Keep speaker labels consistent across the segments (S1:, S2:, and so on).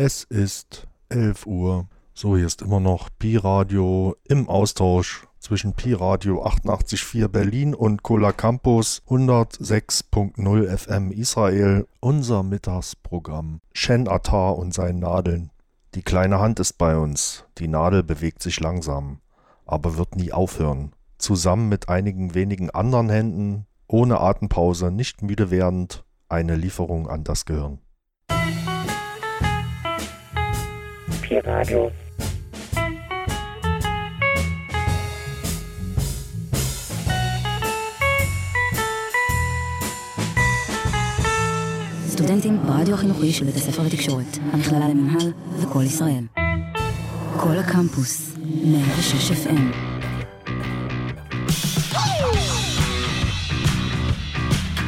S1: Es ist 11 Uhr. So, hier ist immer noch Pi-Radio im Austausch zwischen Pi-Radio 88.4 Berlin und Cola Campus 106.0 FM Israel. Unser Mittagsprogramm. Shen Attar und seinen Nadeln. Die kleine Hand ist bei uns. Die Nadel bewegt sich langsam, aber wird nie aufhören. Zusammen mit einigen wenigen anderen Händen, ohne Atempause, nicht müde werdend, eine Lieferung an das Gehirn.
S2: Pi-Radio.
S3: סטודנטים ברדיו החינוכי של בית הספר לתקשורת, המכללה למינהל וכל ישראל. כל הקמפוס, 106 FM.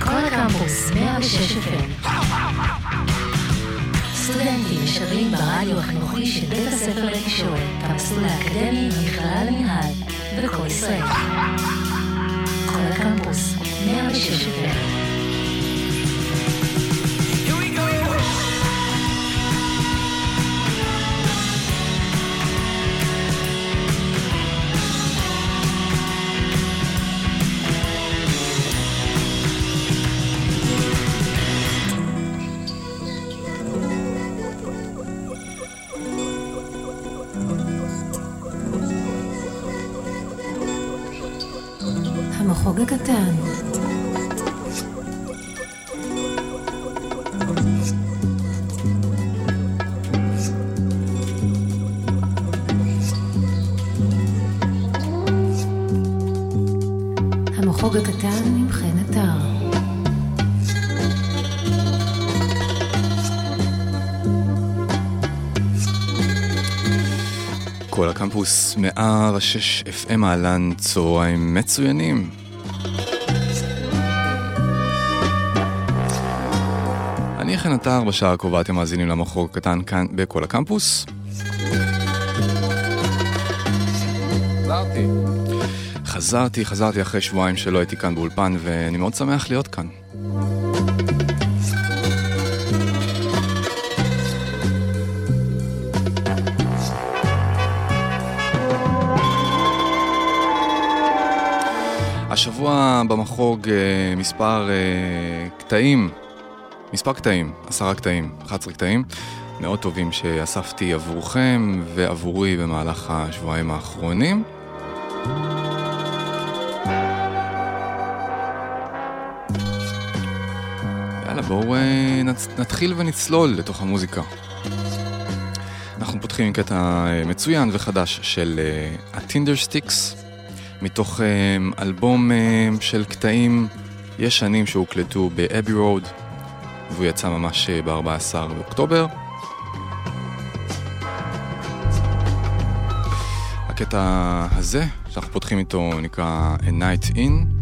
S4: כל הקמפוס, 106 FM. סטודנטים משדרים ברדיו החינוכי של בית הספר לתקשורת, המסלול האקדמי במכללה למינהל וכל ישראל. כל הקמפוס, 106 FM. המחוג הקטן עם עטר.
S5: כל הקמפוס 106 FM אהלן, צהריים מצוינים. אני חן עטר, בשעה הקרובה אתם מאזינים למחור קטן כאן בכל הקמפוס. חזרתי, חזרתי אחרי שבועיים שלא הייתי כאן באולפן, ואני מאוד שמח להיות כאן. השבוע במחוג אה, מספר אה, קטעים, מספר קטעים, עשרה קטעים, 11 קטעים, מאוד טובים שאספתי עבורכם ועבורי במהלך השבועיים האחרונים. בואו אה, נתחיל ונצלול לתוך המוזיקה. אנחנו פותחים עם קטע מצוין וחדש של ה Tindersticks. מתוך אלבום של קטעים ישנים שהוקלטו ב Abbey Road, והוא יצא ממש ב-14 באוקטובר. הקטע הזה, שאנחנו פותחים איתו, נקרא A Night In.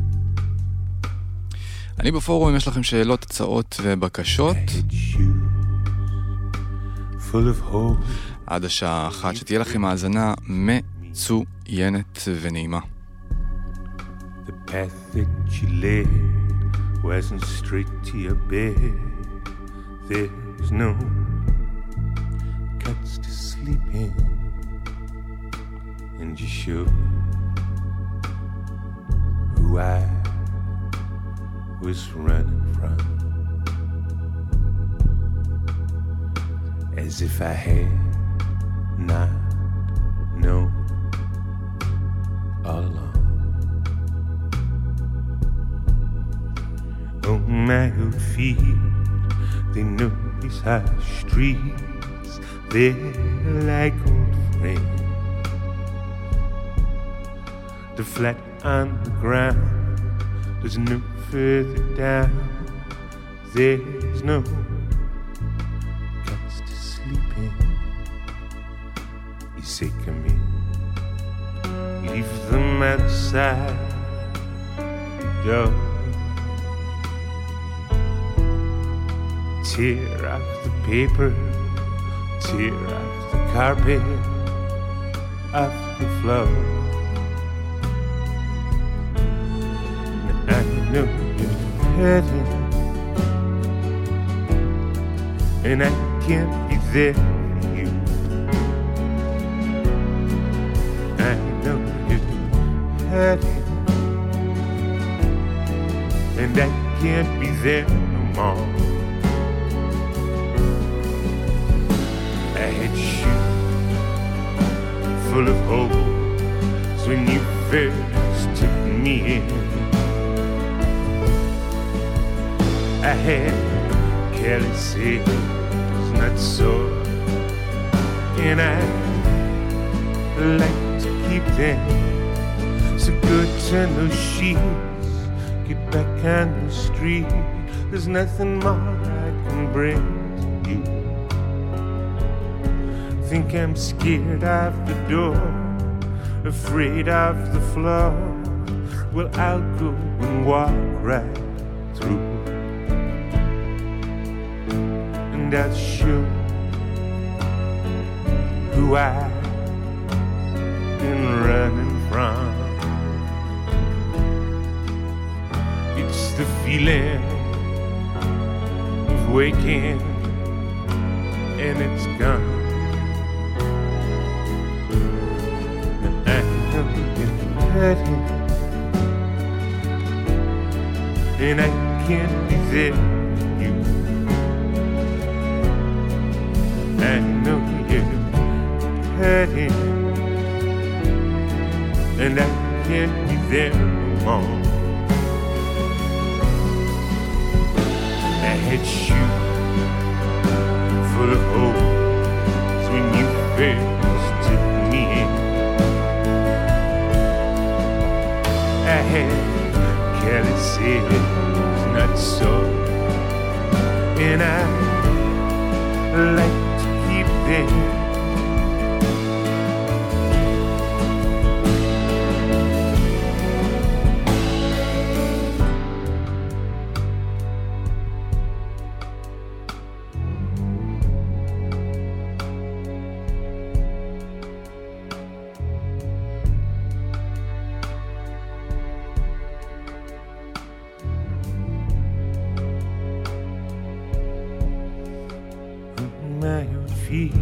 S5: אני בפורום, אם יש לכם שאלות, הצעות ובקשות. עד השעה אחת, שתהיה לכם האזנה מצוינת ונעימה.
S6: The path that you led wasn't straight to your bed. There's no cuts to sleep in, and you showed who I was running from, as if I had not known all along. on my old feet. They know these high streets, they're like old friends. The flat on the ground, there's no further down, there's no guts to sleep in. You say, come in, leave them outside the door. Tear off the paper, tear off the carpet, off the floor. know you're hurting, and I can't be there for you. I know you're hurting, and I can't be there no more. I had you full of hope when you first took me in. I had careless hands, not so, and I like to keep them? So good to know sheets get back on the street. There's nothing more I can bring to you. Think I'm scared of the door afraid of the floor. Well I'll go and walk right through and show who I've been running from. It's the feeling of waking and it's gone. I hurting, and I can't be. I know you're hurting and I can't be there no more. I had shoes full of holes when you first took me in. I had hands, not so, and I like day. Feet.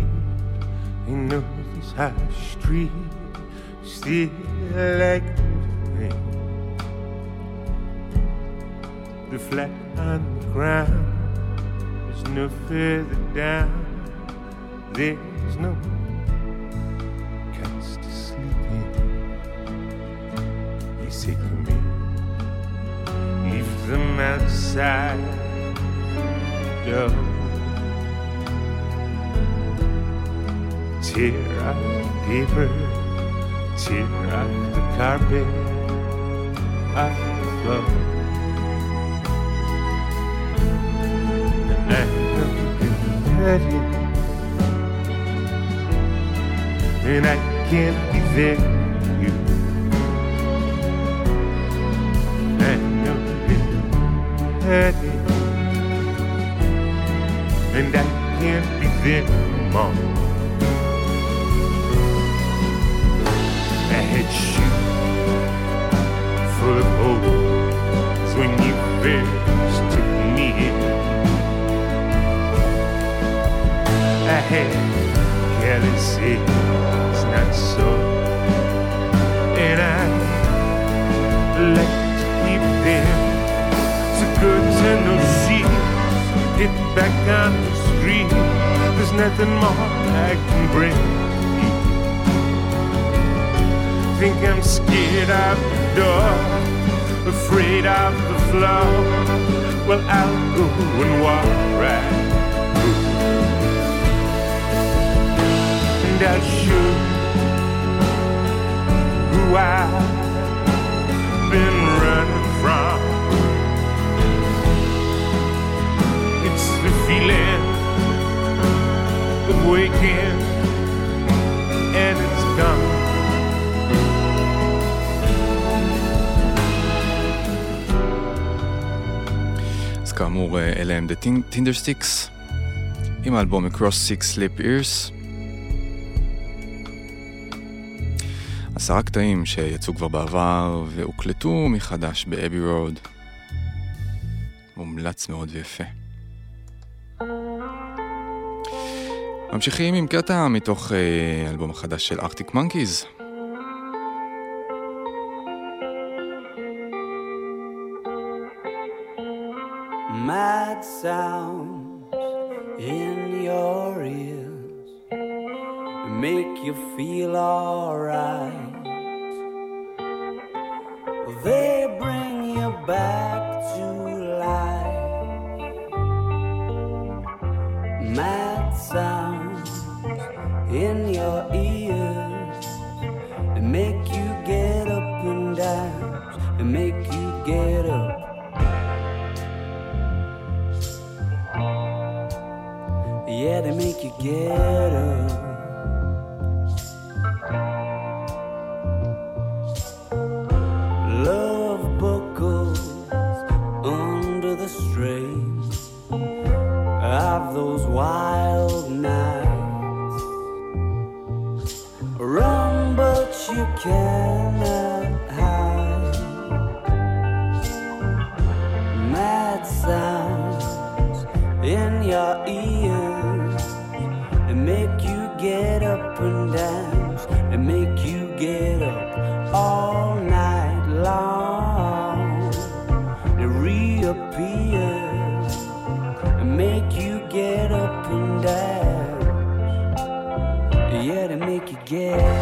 S6: Know this high street still like rain. The flat on the ground is no further down. There's no couch to sleep in. To me, leave them outside. Door. Tear up the paper, tear up the carpet, off the floor. I know you're hurting, and I can't be there for you. I know you're hurting, and I can't be there no more. I had full of holes when you first took me in. I had hands, not so, and I like to keep them so good to no sheets. Get back on the street. There's nothing more I can bring think I'm scared of the door, afraid of the floor. Well, I'll go and walk right through, and I'll show who I've
S5: כאמור, אה, אלה הם The Tinder Sticks, עם האלבום Across Six Sleep Ears. עשרה קטעים שיצאו כבר בעבר והוקלטו מחדש באבי רוד. מומלץ מאוד ויפה. ממשיכים עם קטע מתוך אה, האלבום החדש של ארקטיק מנקיז.
S2: mad sounds in your ears make you feel alright. They bring you back to life. Mad sounds in your ears make you get up and down, make you get up. Yeah, they make you get up. Love buckles under the strain of those wild nights. Run, but you cannot hide. Mad sounds in your ear make you get up and dance and make you get up all night long. They reappear and make you get up and dance. Yeah, to make you get.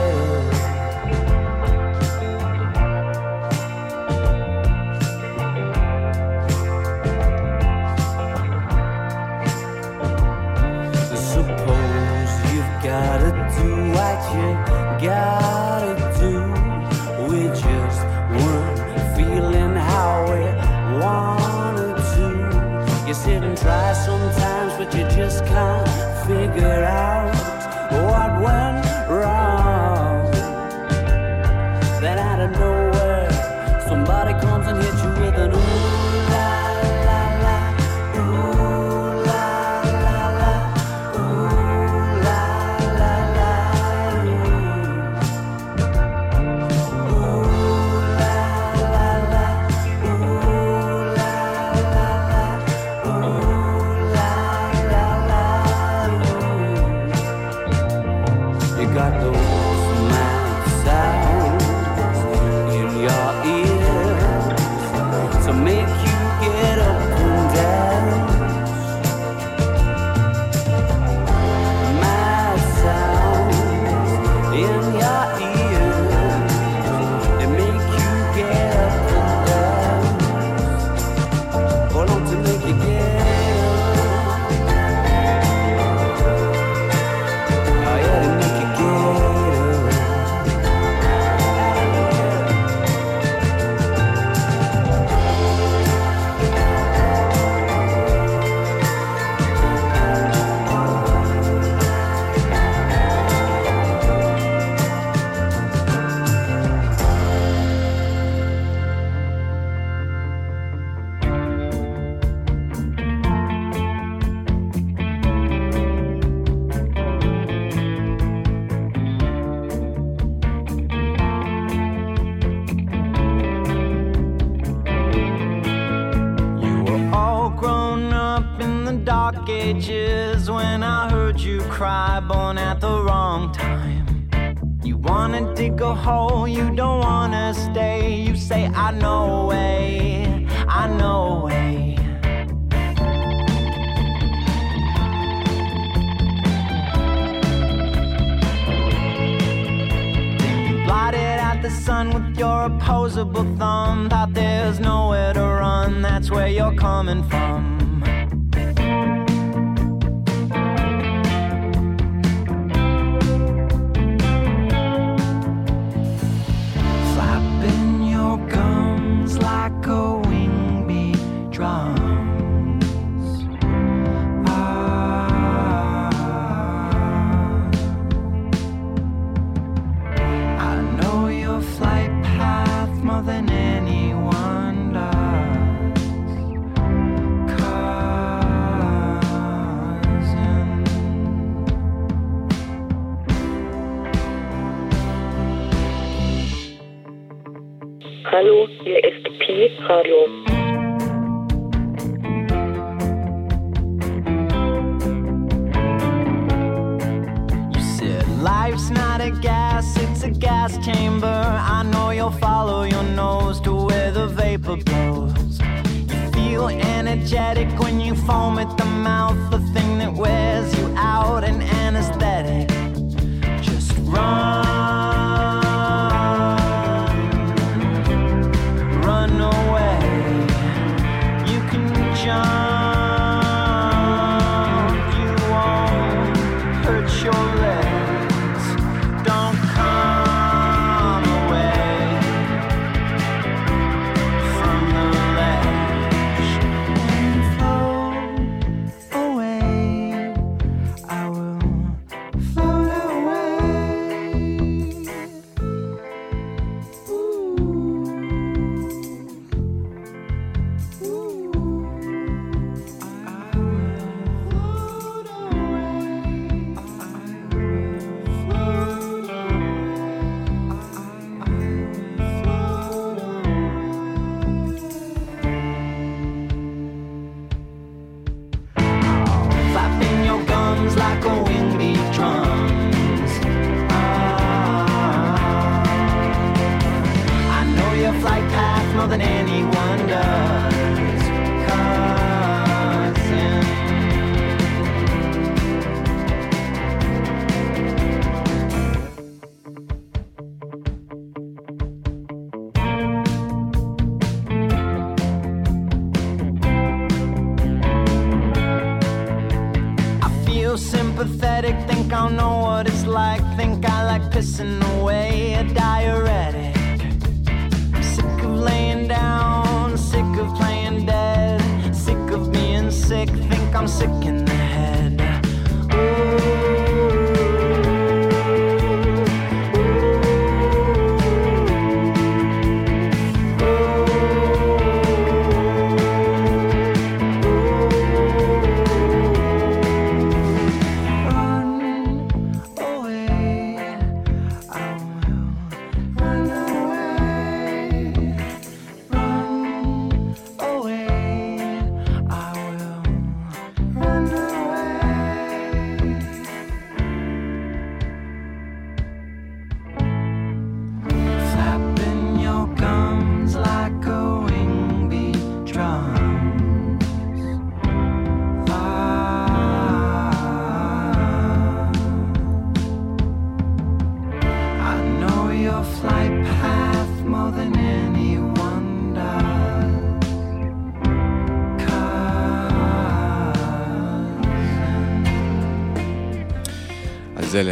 S7: life's not a gas, it's a gas chamber. I know you'll follow your nose to where the vapor blows. You feel energetic when you foam at the mouth, the thing that wears you out and anesthetic. Just run. sick
S8: and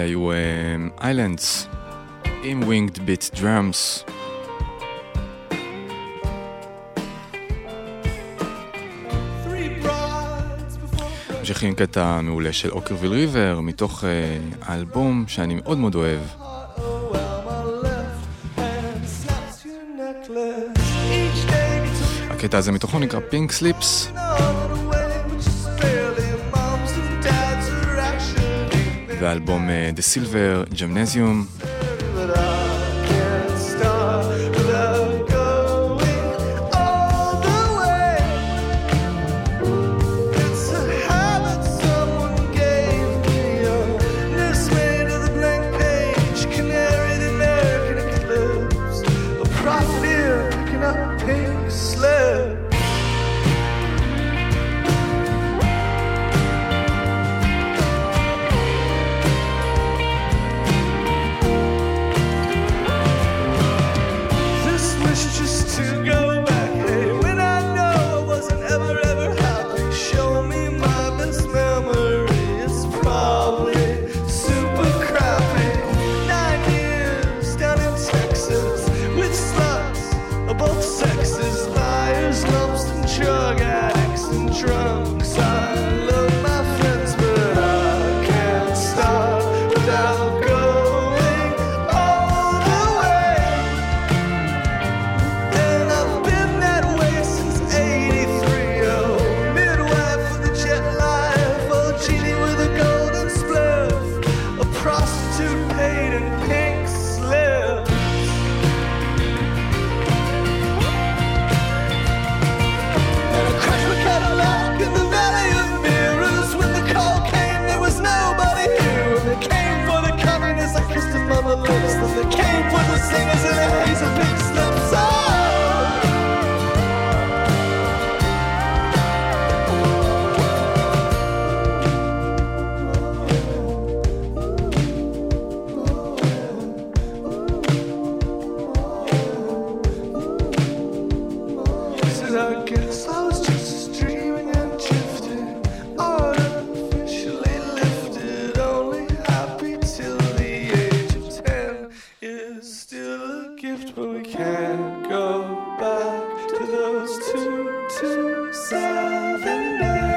S8: אלה היו Islands עם Winged Beat Drums. ממשיכים קטע מעולה של Okkervil River מתוך אה, האלבום שאני מאוד מאוד אוהב. הקטע הזה מתוכו נקרא Pink Slips. ואלבום אה, The Silver Gymnasium.
S9: to, to days.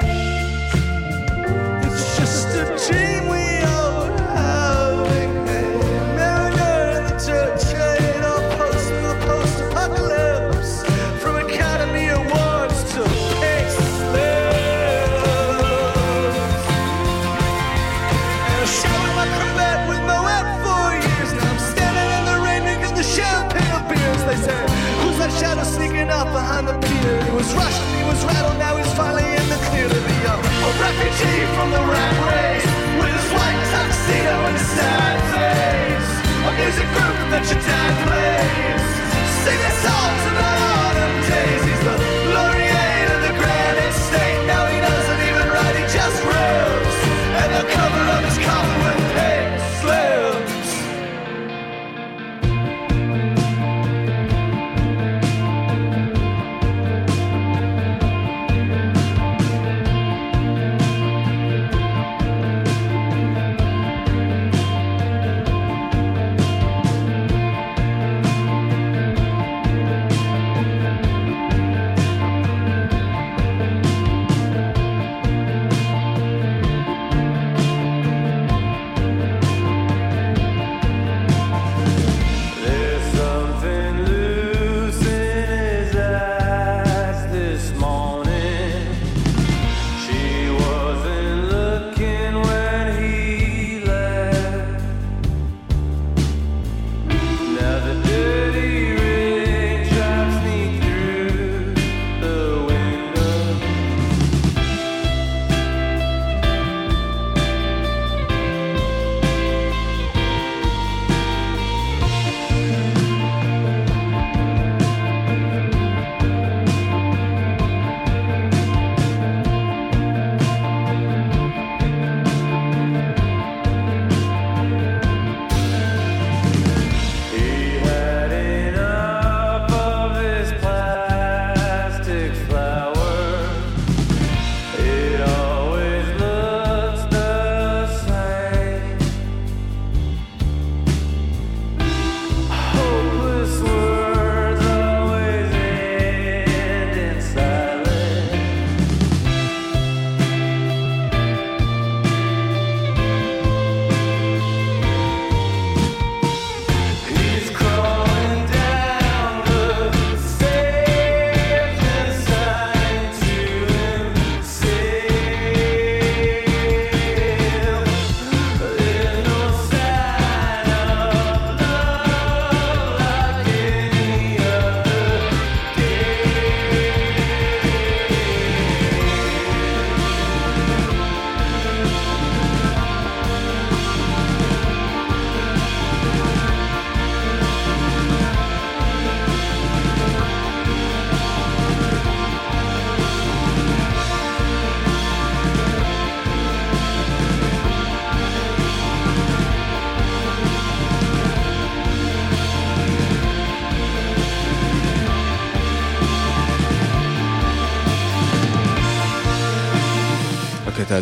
S9: that your time plays. Sing this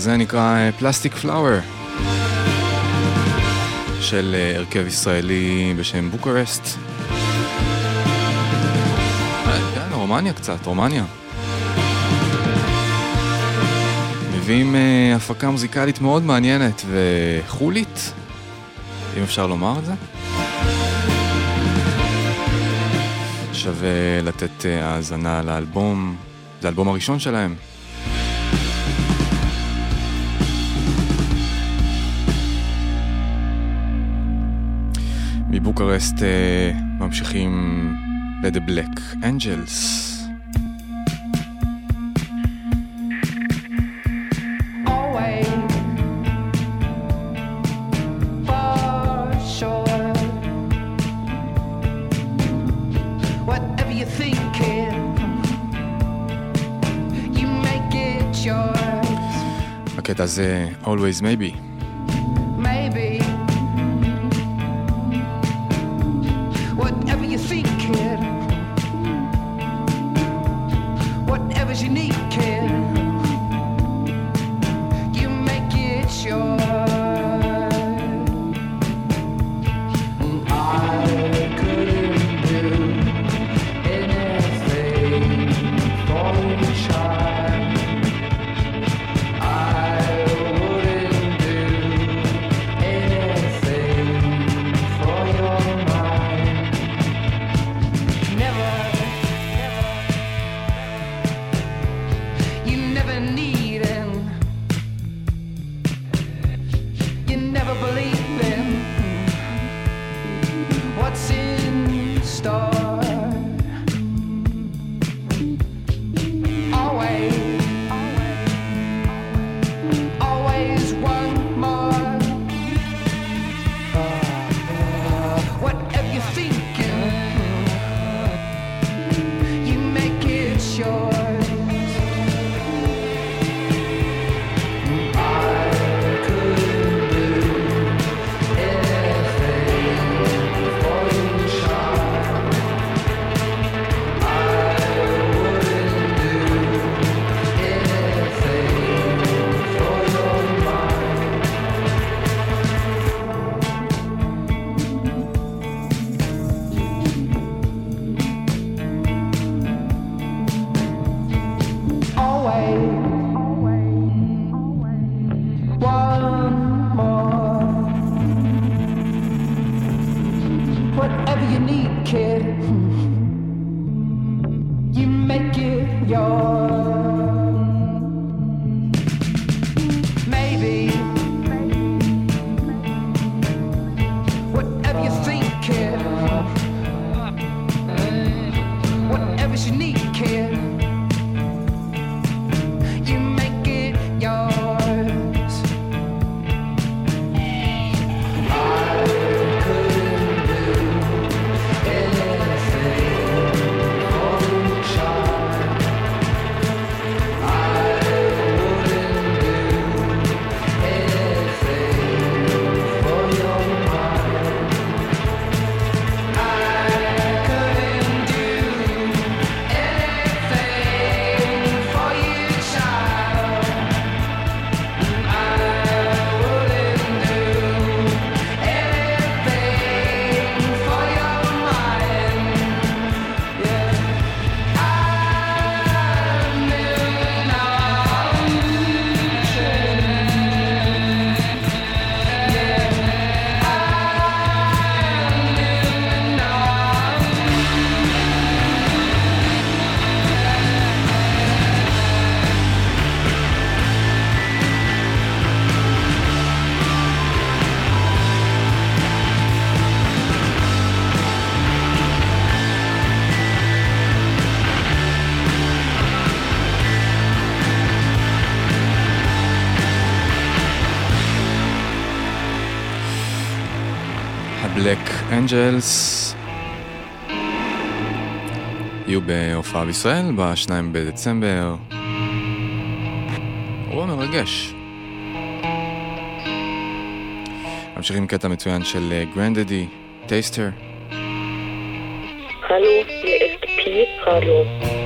S5: הזה נקרא אה, פלסטיק פלאואר של אה, הרכב ישראלי בשם בוקרסט. כן, רומניה קצת, רומניה. מביאים הפקה מוזיקלית מאוד מעניינת וחולית, אם אפשר לומר את זה. שווה לתת האזנה לאלבום, זה האלבום הראשון שלהם, מבוקרסט ממשיכים ל-The Black Angels. הקטע זה Always Maybe. אנג'לס יהיו בהופעה בישראל ב-2 בדצמבר. אירוע מרגש. ממשיכים קטע מצוין של גרנדדי, טייסטר.
S10: חלו, hier
S3: פי, חלו.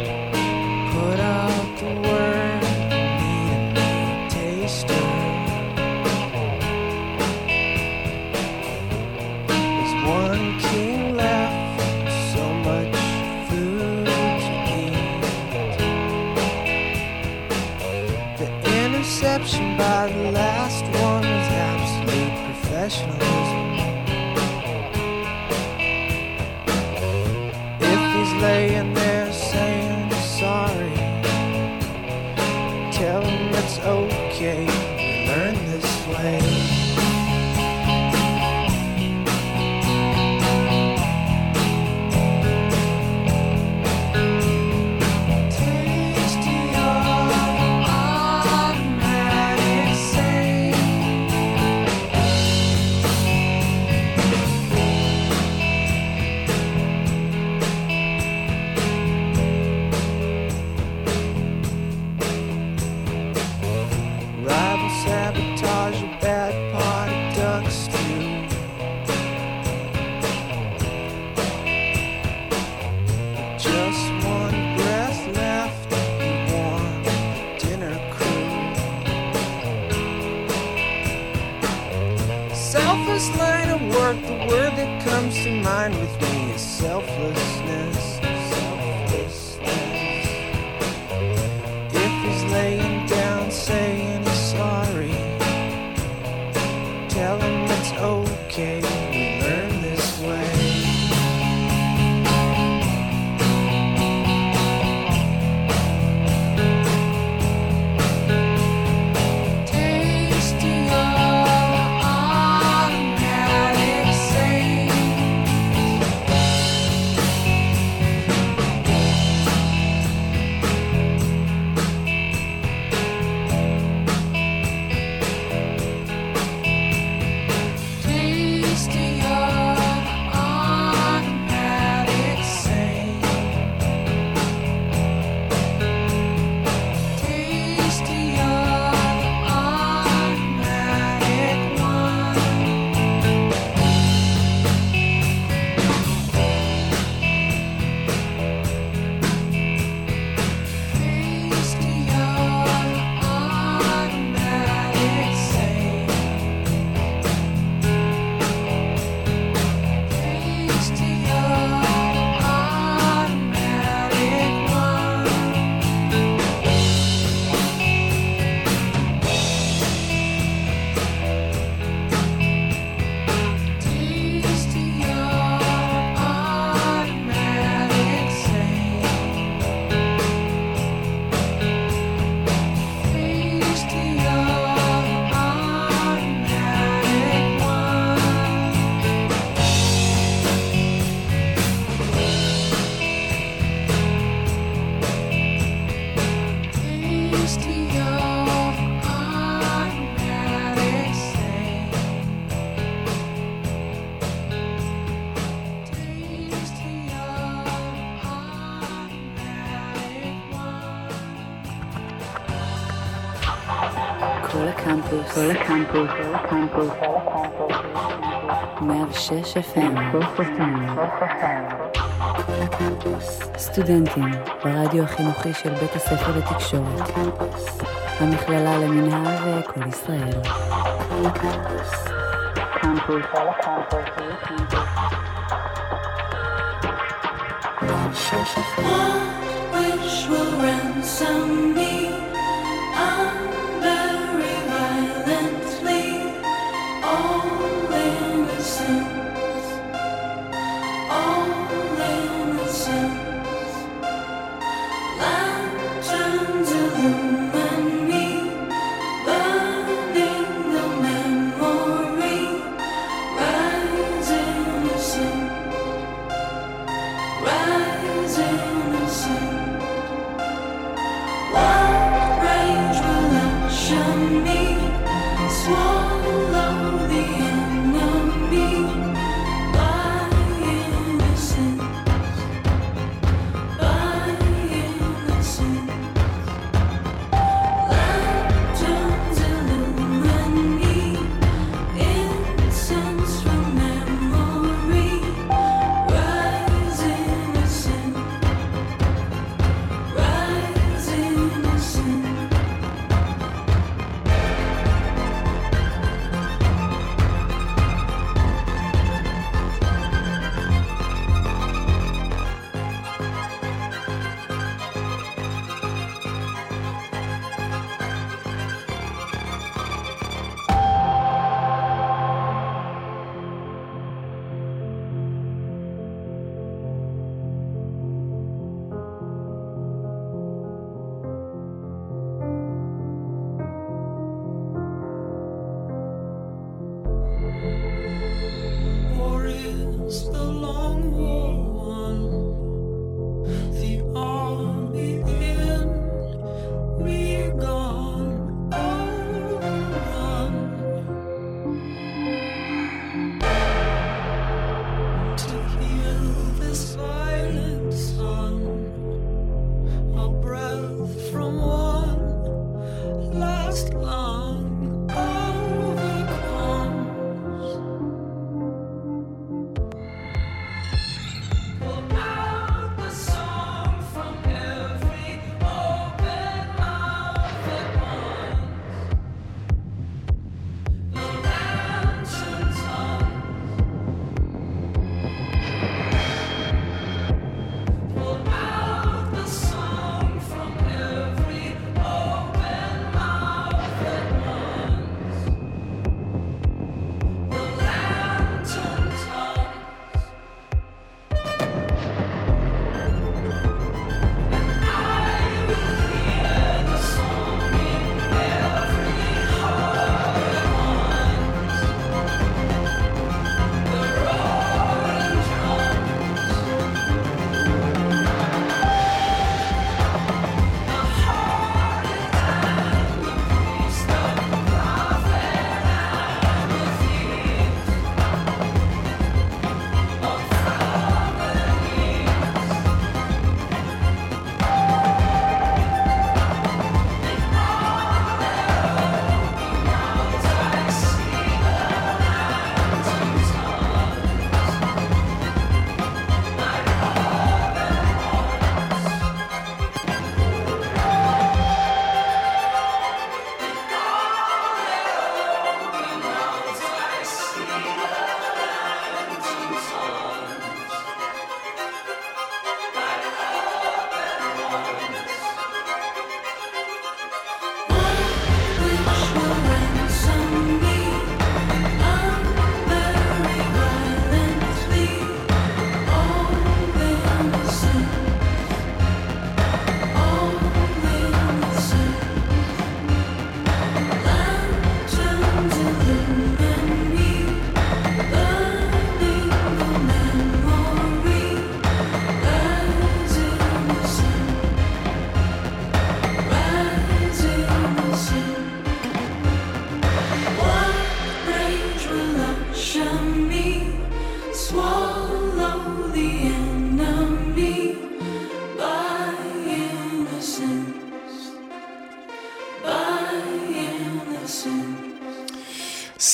S3: שש FM. סטודנטים ברדיו החינוכי של בית הספר לתקשורת, המכללה למינהל וכל ישראל. One
S11: wish will ransom me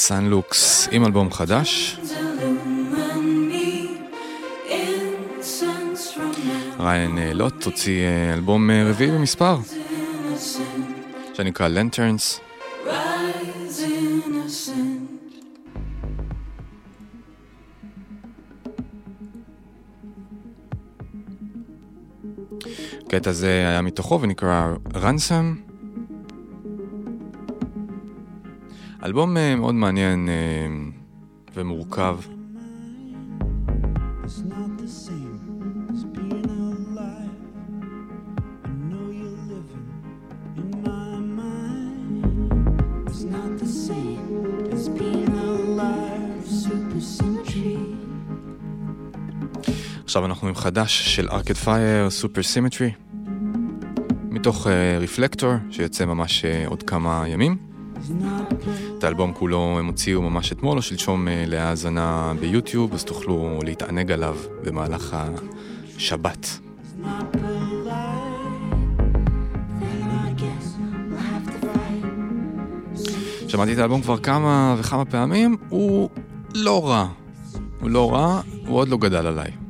S11: Son
S5: Lux עם אלבום חדש. Ryan אה, Lott הוציא אה, אלבום אה, רביעי במספר, שנקרא Lanterns. הקטע הזה היה מתוכו ונקרא
S12: Ransom. As being alive. Supersymmetry.
S5: עכשיו אנחנו עם חדש של ארקד פייר, סופר סימטרי, מתוך רפלקטור, uh, שיוצא ממש uh, עוד כמה ימים. את האלבום כולו הם הוציאו ממש אתמול או שלשום uh, להאזנה ביוטיוב, אז תוכלו להתענג עליו במהלך השבת. שמעתי את האלבום כבר כמה וכמה פעמים, הוא לא רע. הוא לא רע, הוא עוד לא גדל עליי.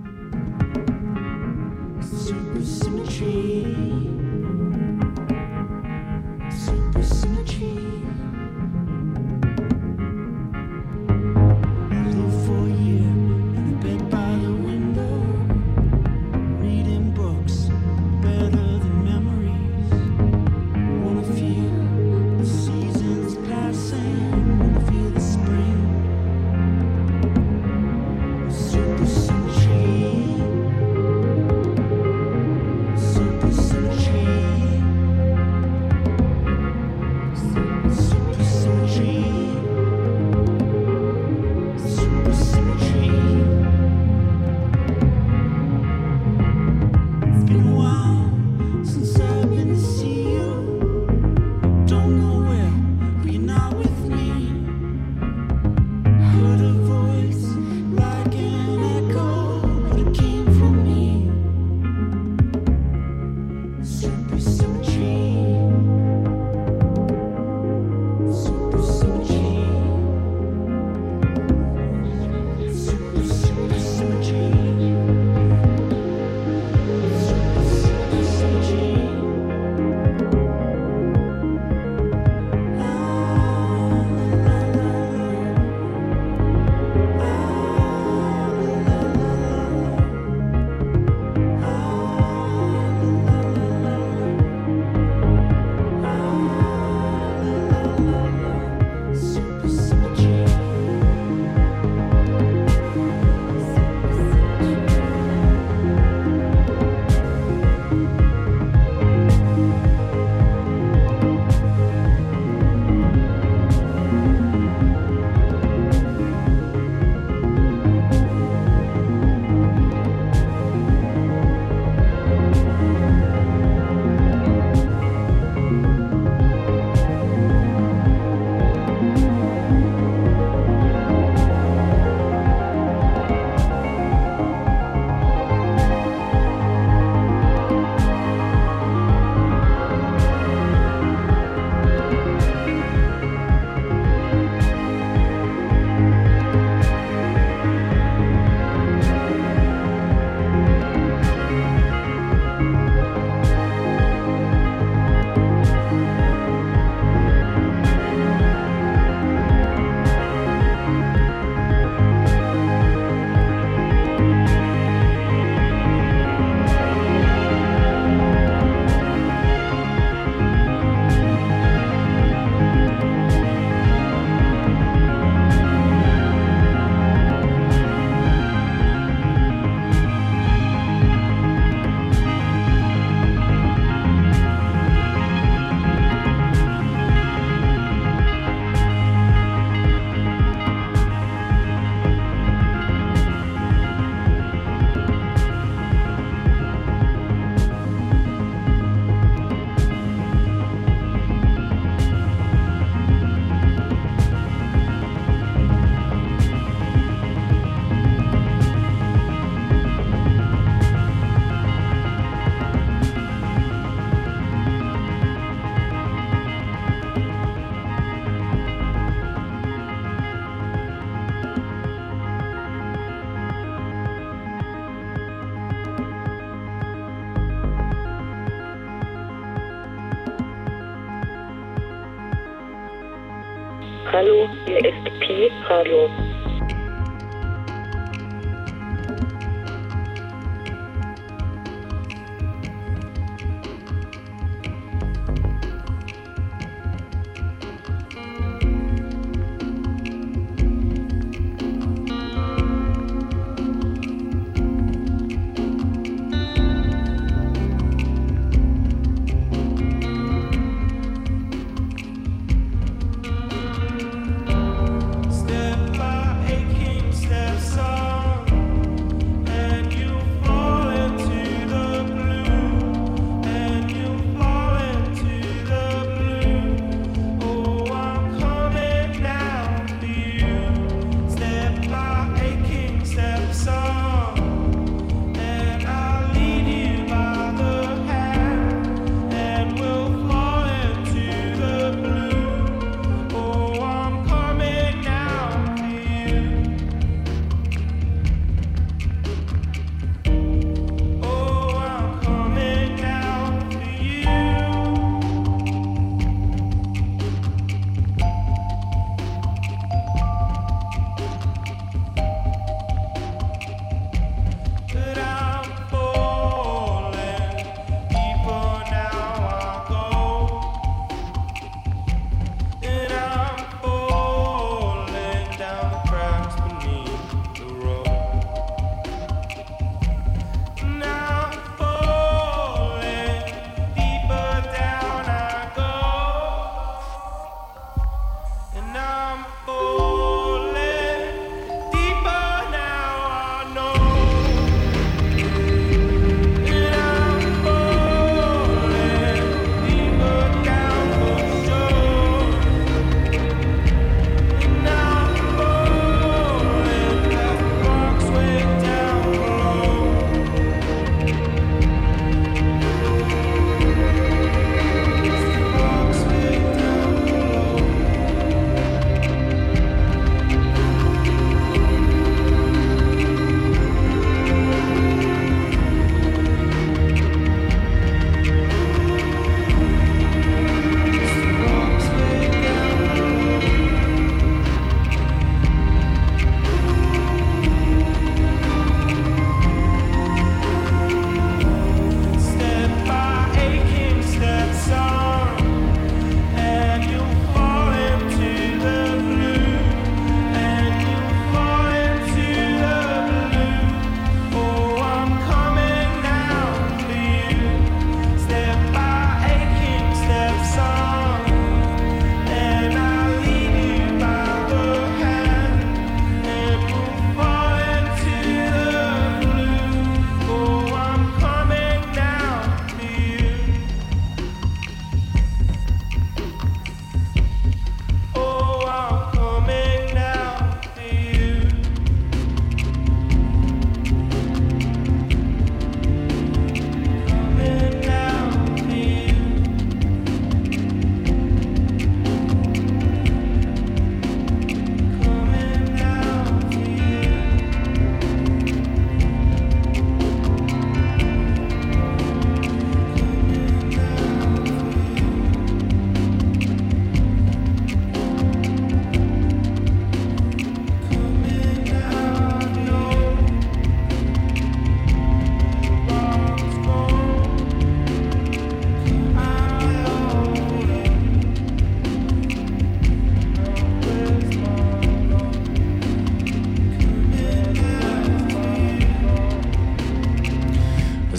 S13: radio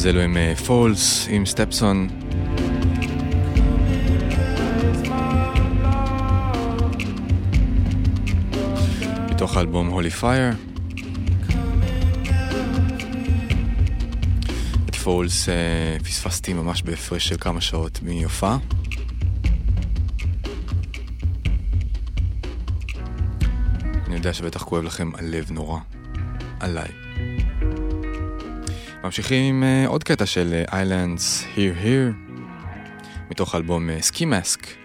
S5: אז אלו הם אה, Foals עם Stepson. מתוך האלבום Holy Fire. את Foals אה, פספסתי ממש בהפרש של כמה שעות מיופה. אני יודע שבטח כואב לכם הלב נורא. עליי. ממשיכים עם אה, עוד קטע של אה, Islands Here Here מתוך אלבום
S12: אה,
S5: סקי Mask.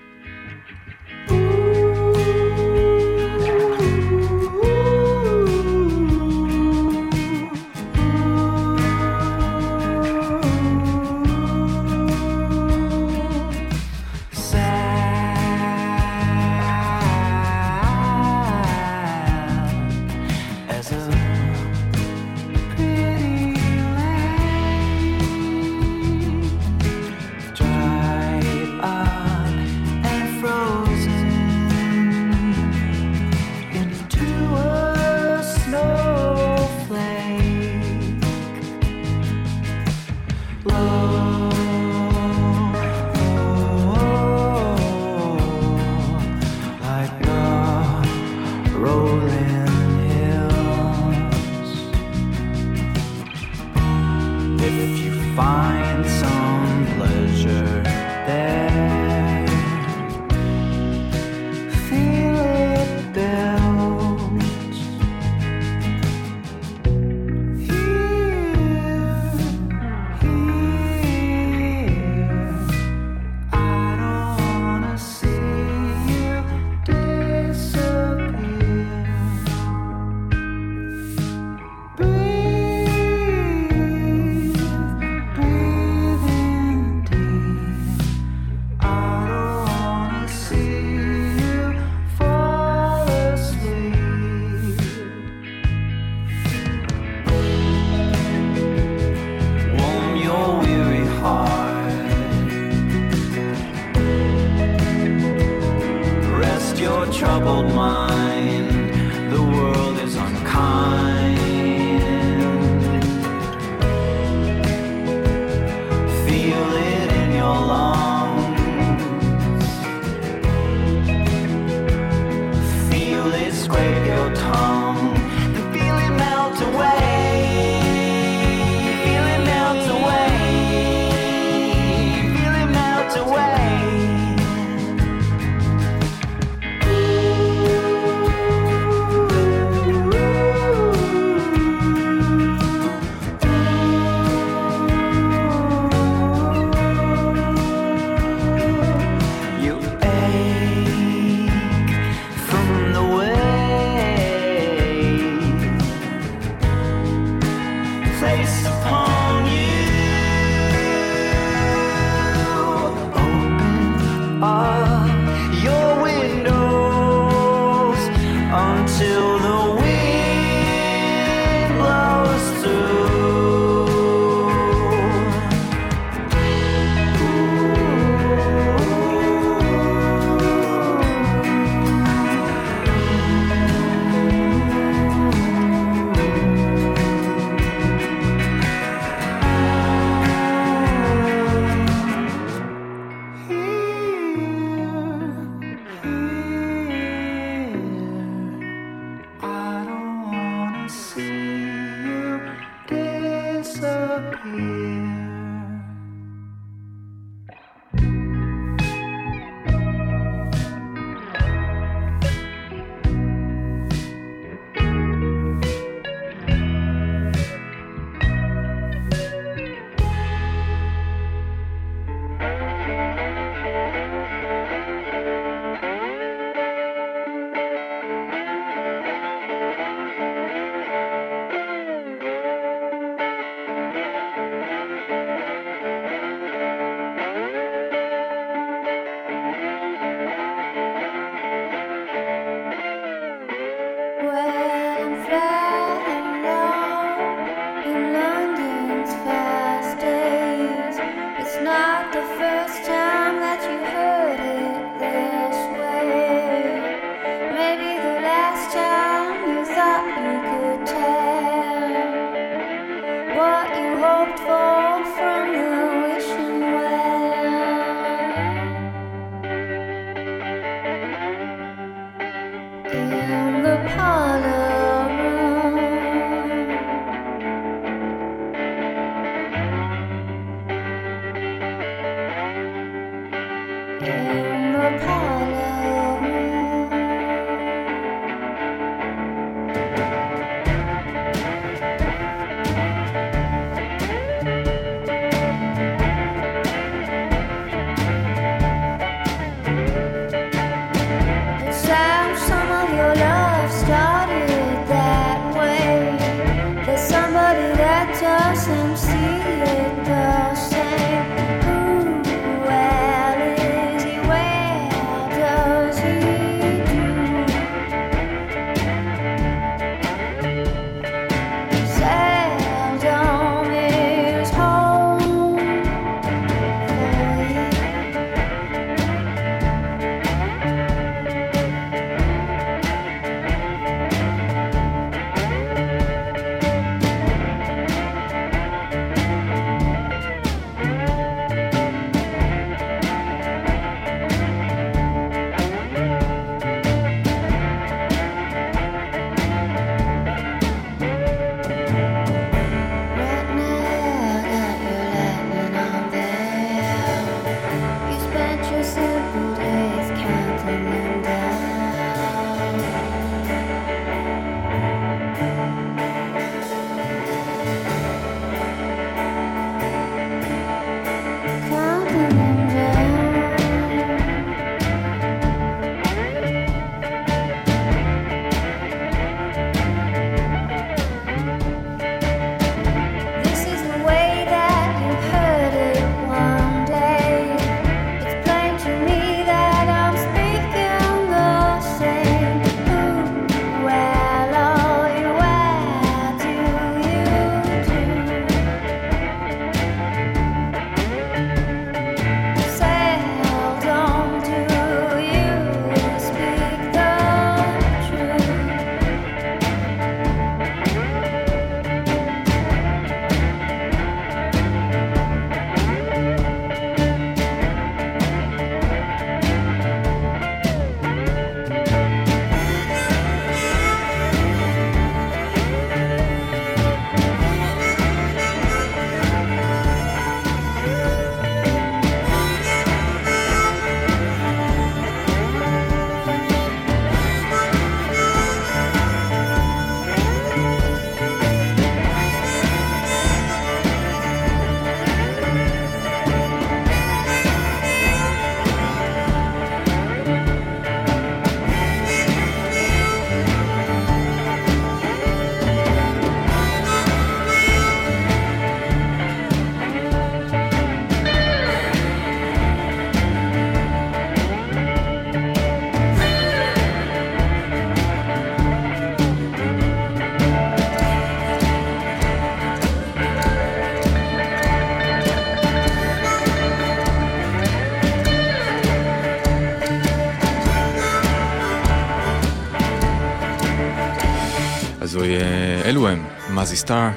S5: אלו הם, מזי סטאר,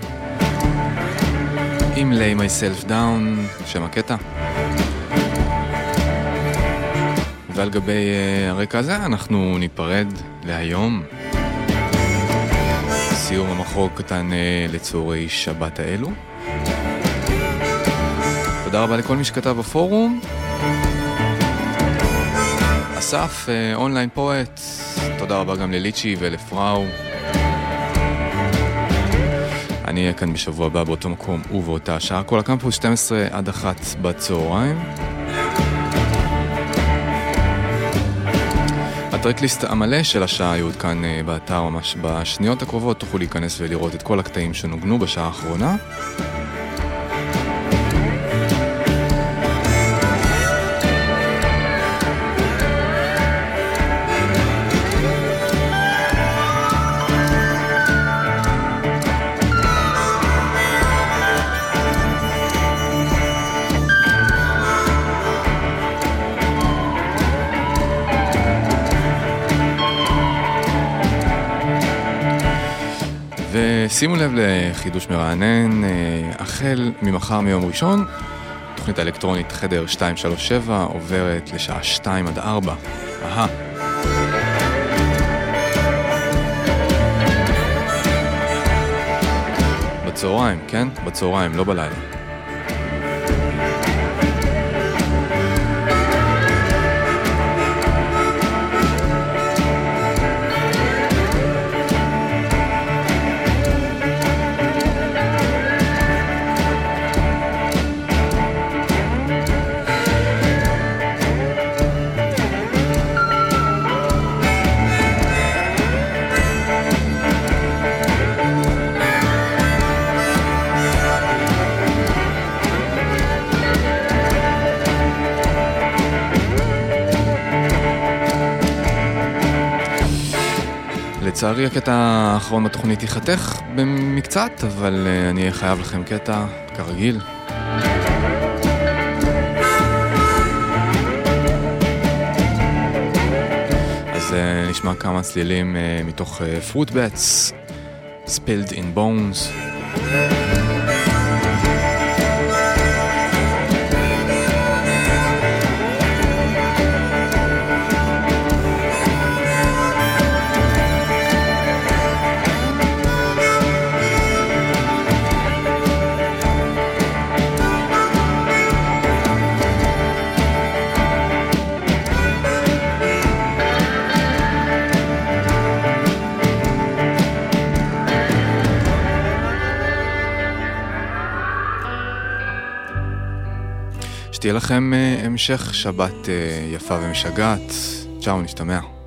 S5: עם lay myself down, שם הקטע. ועל גבי אה, הרקע הזה אנחנו ניפרד להיום. סיום המחור קטן אה, לצהרי שבת האלו. תודה רבה לכל מי שכתב בפורום. אסף, אה, אונליין פואט, תודה רבה גם לליצ'י ולפראו. אני אהיה כאן בשבוע הבא באותו מקום ובאותה שעה. כל הקמפוס 12 עד 1 בצהריים. הטרקליסט המלא של השעה יעודכן אה, באתר ממש בשניות הקרובות, תוכלו להיכנס ולראות את כל הקטעים שנוגנו בשעה האחרונה. ושימו לב לחידוש מרענן, אה, החל ממחר מיום ראשון, תוכנית האלקטרונית חדר 237 עוברת לשעה 2 עד 4. אהה. בצהריים, כן? בצהריים, לא בלילה. לצערי הקטע האחרון בתוכנית ייחתך במקצת, אבל אה, אני חייב לכם קטע, כרגיל. אז אה, נשמע כמה צלילים אה, מתוך פרוטבטס, Spilled in Bones. שתהיה לכם אה, המשך שבת אה, יפה ומשגעת. צ'או, נשתמע.